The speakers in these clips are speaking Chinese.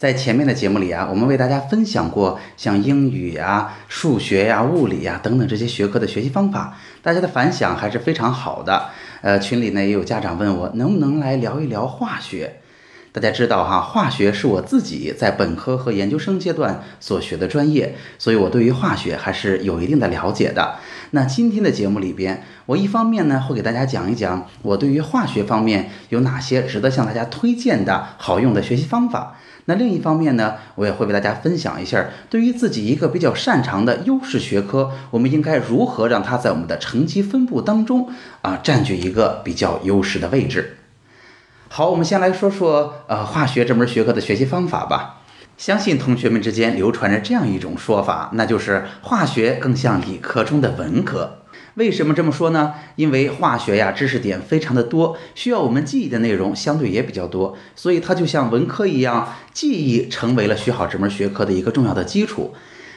在前面的节目里啊，我们为大家分享过像英语呀、数学呀、物理呀等等这些学科的学习方法，大家的反响还是非常好的。呃，群里呢也有家长问我能不能来聊一聊化学。大家知道哈，化学是我自己在本科和研究生阶段所学的专业，所以我对于化学还是有一定的了解的。那今天的节目里边，我一方面呢会给大家讲一讲我对于化学方面有哪些值得向大家推荐的好用的学习方法。那另一方面呢，我也会为大家分享一下，对于自己一个比较擅长的优势学科，我们应该如何让它在我们的成绩分布当中啊占据一个比较优势的位置。好，我们先来说说呃化学这门学科的学习方法吧。相信同学们之间流传着这样一种说法，那就是化学更像理科中的文科。为什么这么说呢？因为化学呀，知识点非常的多，需要我们记忆的内容相对也比较多，所以它就像文科一样，记忆成为了学好这门学科的一个重要的基础。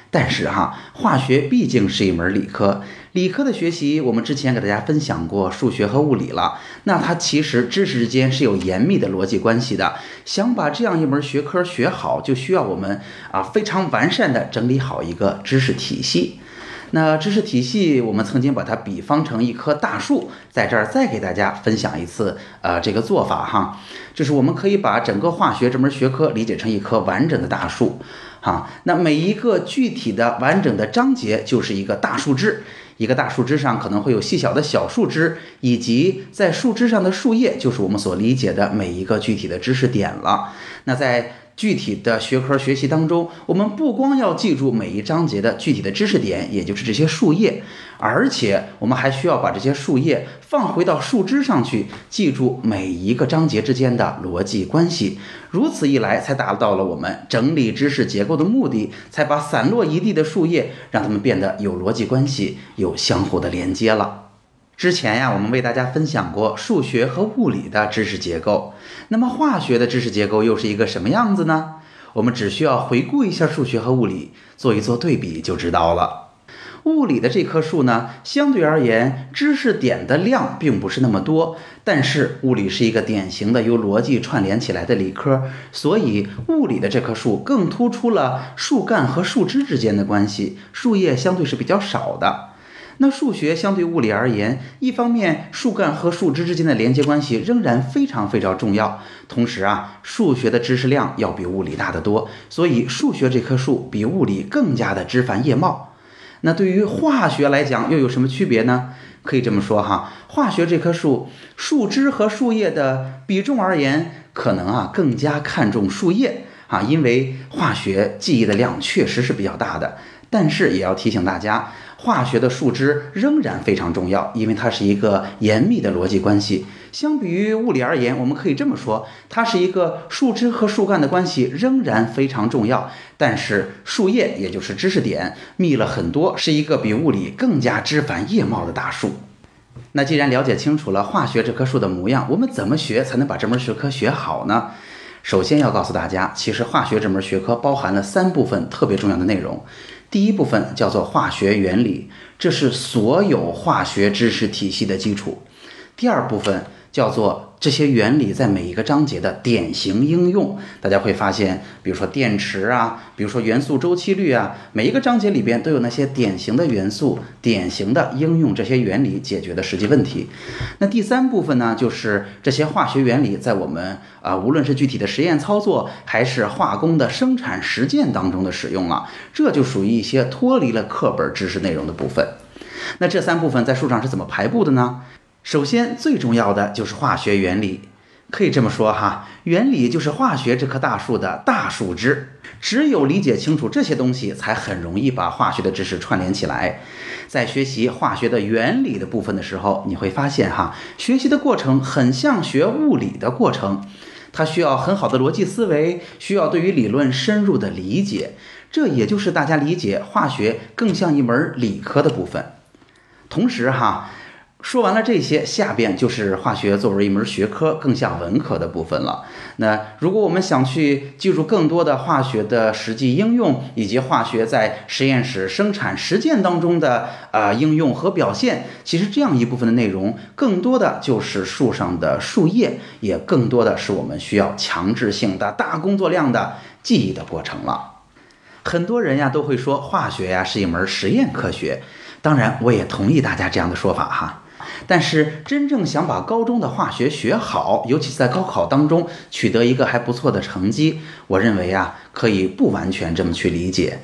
但是哈，化学毕竟是一门理科，理科的学习我们之前给大家分享过数学和物理了，那它其实知识之间是有严密的逻辑关系的。想把这样一门学科学好，就需要我们啊非常完善的整理好一个知识体系。那知识体系，我们曾经把它比方成一棵大树，在这儿再给大家分享一次，呃，这个做法哈，就是我们可以把整个化学这门学科理解成一棵完整的大树，哈，那每一个具体的完整的章节就是一个大树枝，一个大树枝上可能会有细小的小树枝，以及在树枝上的树叶，就是我们所理解的每一个具体的知识点了。那在具体的学科学习当中，我们不光要记住每一章节的具体的知识点，也就是这些树叶，而且我们还需要把这些树叶放回到树枝上去，记住每一个章节之间的逻辑关系。如此一来，才达到了我们整理知识结构的目的，才把散落一地的树叶让它们变得有逻辑关系，有相互的连接了。之前呀，我们为大家分享过数学和物理的知识结构。那么化学的知识结构又是一个什么样子呢？我们只需要回顾一下数学和物理，做一做对比就知道了。物理的这棵树呢，相对而言，知识点的量并不是那么多。但是物理是一个典型的由逻辑串联起来的理科，所以物理的这棵树更突出了树干和树枝之间的关系，树叶相对是比较少的。那数学相对物理而言，一方面树干和树枝之间的连接关系仍然非常非常重要，同时啊，数学的知识量要比物理大得多，所以数学这棵树比物理更加的枝繁叶茂。那对于化学来讲又有什么区别呢？可以这么说哈，化学这棵树树枝和树叶的比重而言，可能啊更加看重树叶啊，因为化学记忆的量确实是比较大的。但是也要提醒大家。化学的树枝仍然非常重要，因为它是一个严密的逻辑关系。相比于物理而言，我们可以这么说，它是一个树枝和树干的关系仍然非常重要。但是树叶，也就是知识点，密了很多，是一个比物理更加枝繁叶茂的大树。那既然了解清楚了化学这棵树的模样，我们怎么学才能把这门学科学好呢？首先要告诉大家，其实化学这门学科包含了三部分特别重要的内容。第一部分叫做化学原理，这是所有化学知识体系的基础。第二部分叫做。这些原理在每一个章节的典型应用，大家会发现，比如说电池啊，比如说元素周期率啊，每一个章节里边都有那些典型的元素，典型的应用这些原理解决的实际问题。那第三部分呢，就是这些化学原理在我们啊，无论是具体的实验操作，还是化工的生产实践当中的使用了，这就属于一些脱离了课本知识内容的部分。那这三部分在书上是怎么排布的呢？首先，最重要的就是化学原理，可以这么说哈，原理就是化学这棵大树的大树枝。只有理解清楚这些东西，才很容易把化学的知识串联起来。在学习化学的原理的部分的时候，你会发现哈，学习的过程很像学物理的过程，它需要很好的逻辑思维，需要对于理论深入的理解。这也就是大家理解化学更像一门理科的部分。同时哈。说完了这些，下边就是化学作为一门学科更像文科的部分了。那如果我们想去记住更多的化学的实际应用，以及化学在实验室生产实践当中的呃应用和表现，其实这样一部分的内容，更多的就是树上的树叶，也更多的是我们需要强制性的大工作量的记忆的过程了。很多人呀都会说化学呀是一门实验科学，当然我也同意大家这样的说法哈。但是，真正想把高中的化学学好，尤其是在高考当中取得一个还不错的成绩，我认为啊，可以不完全这么去理解。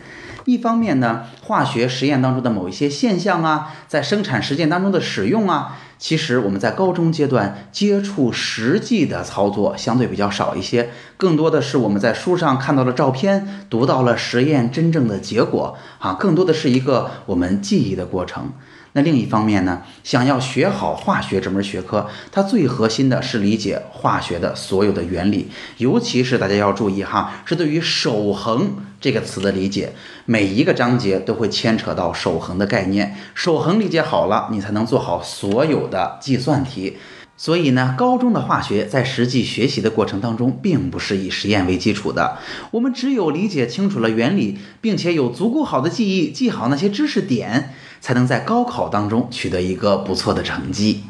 一方面呢，化学实验当中的某一些现象啊，在生产实践当中的使用啊，其实我们在高中阶段接触实际的操作相对比较少一些，更多的是我们在书上看到了照片，读到了实验真正的结果啊，更多的是一个我们记忆的过程。那另一方面呢，想要学好化学这门学科，它最核心的是理解化学的所有的原理，尤其是大家要注意哈，是对于守恒这个词的理解，每一个章节都会牵扯到守恒的概念，守恒理解好了，你才能做好所有的计算题。所以呢，高中的化学在实际学习的过程当中，并不是以实验为基础的。我们只有理解清楚了原理，并且有足够好的记忆，记好那些知识点。才能在高考当中取得一个不错的成绩。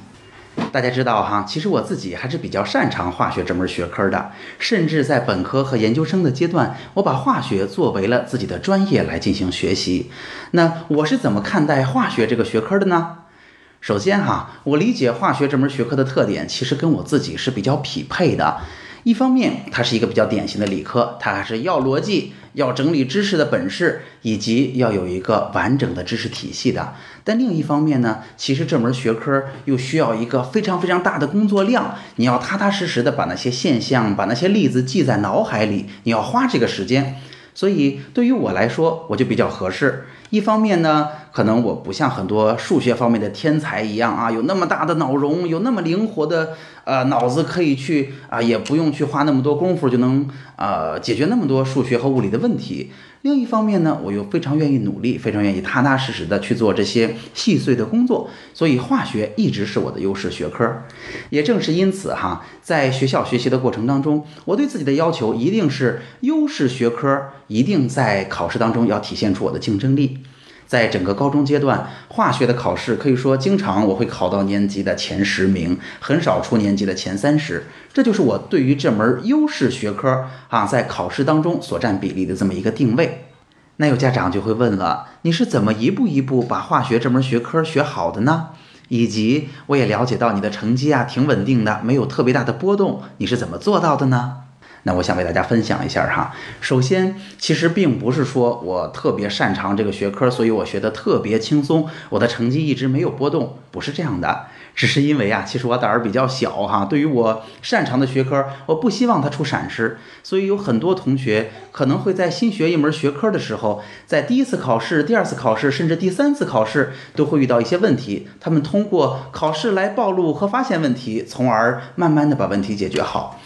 大家知道哈，其实我自己还是比较擅长化学这门学科的，甚至在本科和研究生的阶段，我把化学作为了自己的专业来进行学习。那我是怎么看待化学这个学科的呢？首先哈，我理解化学这门学科的特点，其实跟我自己是比较匹配的。一方面，它是一个比较典型的理科，它还是要逻辑、要整理知识的本事，以及要有一个完整的知识体系的。但另一方面呢，其实这门学科又需要一个非常非常大的工作量，你要踏踏实实的把那些现象、把那些例子记在脑海里，你要花这个时间。所以对于我来说，我就比较合适。一方面呢，可能我不像很多数学方面的天才一样啊，有那么大的脑容，有那么灵活的呃脑子可以去啊，也不用去花那么多功夫就能呃解决那么多数学和物理的问题。另一方面呢，我又非常愿意努力，非常愿意踏踏实实的去做这些细碎的工作，所以化学一直是我的优势学科。也正是因此哈，在学校学习的过程当中，我对自己的要求一定是优势学科，一定在考试当中要体现出我的竞争力。在整个高中阶段，化学的考试可以说经常我会考到年级的前十名，很少出年级的前三十。这就是我对于这门优势学科啊，在考试当中所占比例的这么一个定位。那有家长就会问了，你是怎么一步一步把化学这门学科学好的呢？以及我也了解到你的成绩啊挺稳定的，没有特别大的波动，你是怎么做到的呢？那我想为大家分享一下哈。首先，其实并不是说我特别擅长这个学科，所以我学的特别轻松，我的成绩一直没有波动，不是这样的。只是因为啊，其实我胆儿比较小哈。对于我擅长的学科，我不希望它出闪失，所以有很多同学可能会在新学一门学科的时候，在第一次考试、第二次考试，甚至第三次考试，都会遇到一些问题。他们通过考试来暴露和发现问题，从而慢慢的把问题解决好。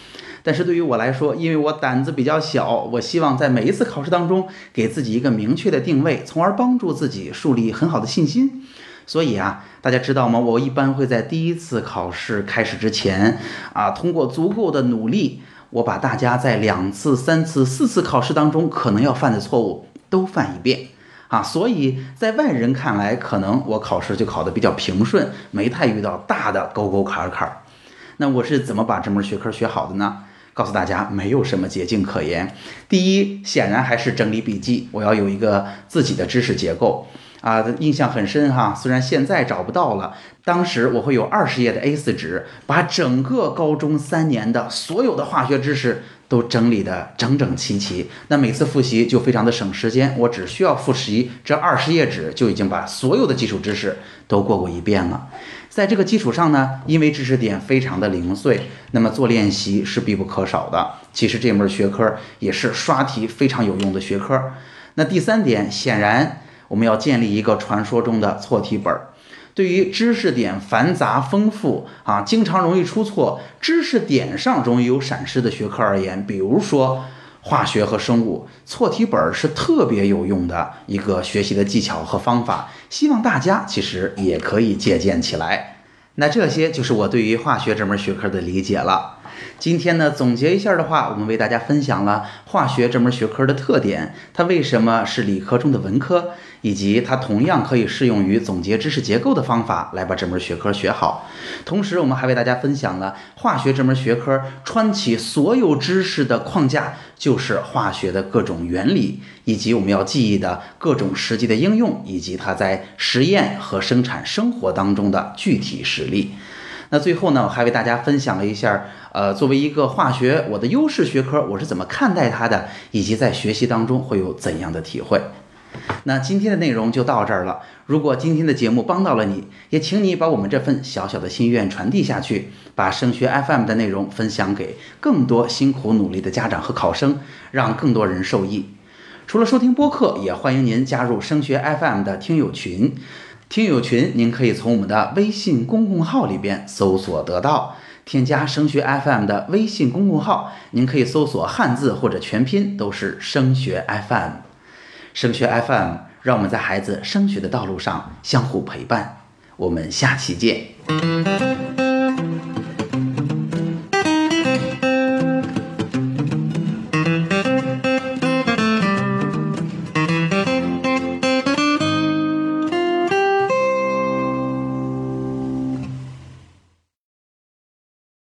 但是对于我来说，因为我胆子比较小，我希望在每一次考试当中给自己一个明确的定位，从而帮助自己树立很好的信心。所以啊，大家知道吗？我一般会在第一次考试开始之前啊，通过足够的努力，我把大家在两次、三次、四次考试当中可能要犯的错误都犯一遍啊。所以在外人看来，可能我考试就考得比较平顺，没太遇到大的沟沟坎坎。那我是怎么把这门学科学好的呢？告诉大家，没有什么捷径可言。第一，显然还是整理笔记。我要有一个自己的知识结构啊，印象很深哈。虽然现在找不到了，当时我会有二十页的 A4 纸，把整个高中三年的所有的化学知识都整理的整整齐齐。那每次复习就非常的省时间，我只需要复习这二十页纸，就已经把所有的基础知识都过过一遍了。在这个基础上呢，因为知识点非常的零碎，那么做练习是必不可少的。其实这门学科也是刷题非常有用的学科。那第三点，显然我们要建立一个传说中的错题本儿。对于知识点繁杂丰富啊，经常容易出错，知识点上容易有闪失的学科而言，比如说化学和生物错题本是特别有用的一个学习的技巧和方法，希望大家其实也可以借鉴起来。那这些就是我对于化学这门学科的理解了。今天呢，总结一下的话，我们为大家分享了化学这门学科的特点，它为什么是理科中的文科，以及它同样可以适用于总结知识结构的方法来把这门学科学好。同时，我们还为大家分享了化学这门学科穿起所有知识的框架，就是化学的各种原理，以及我们要记忆的各种实际的应用，以及它在实验和生产生活当中的具体实例。那最后呢，我还为大家分享了一下，呃，作为一个化学我的优势学科，我是怎么看待它的，以及在学习当中会有怎样的体会。那今天的内容就到这儿了。如果今天的节目帮到了你，也请你把我们这份小小的心愿传递下去，把升学 FM 的内容分享给更多辛苦努力的家长和考生，让更多人受益。除了收听播客，也欢迎您加入升学 FM 的听友群。听友群，您可以从我们的微信公共号里边搜索得到，添加升学 FM 的微信公共号，您可以搜索汉字或者全拼，都是升学 FM。升学 FM，让我们在孩子升学的道路上相互陪伴。我们下期见。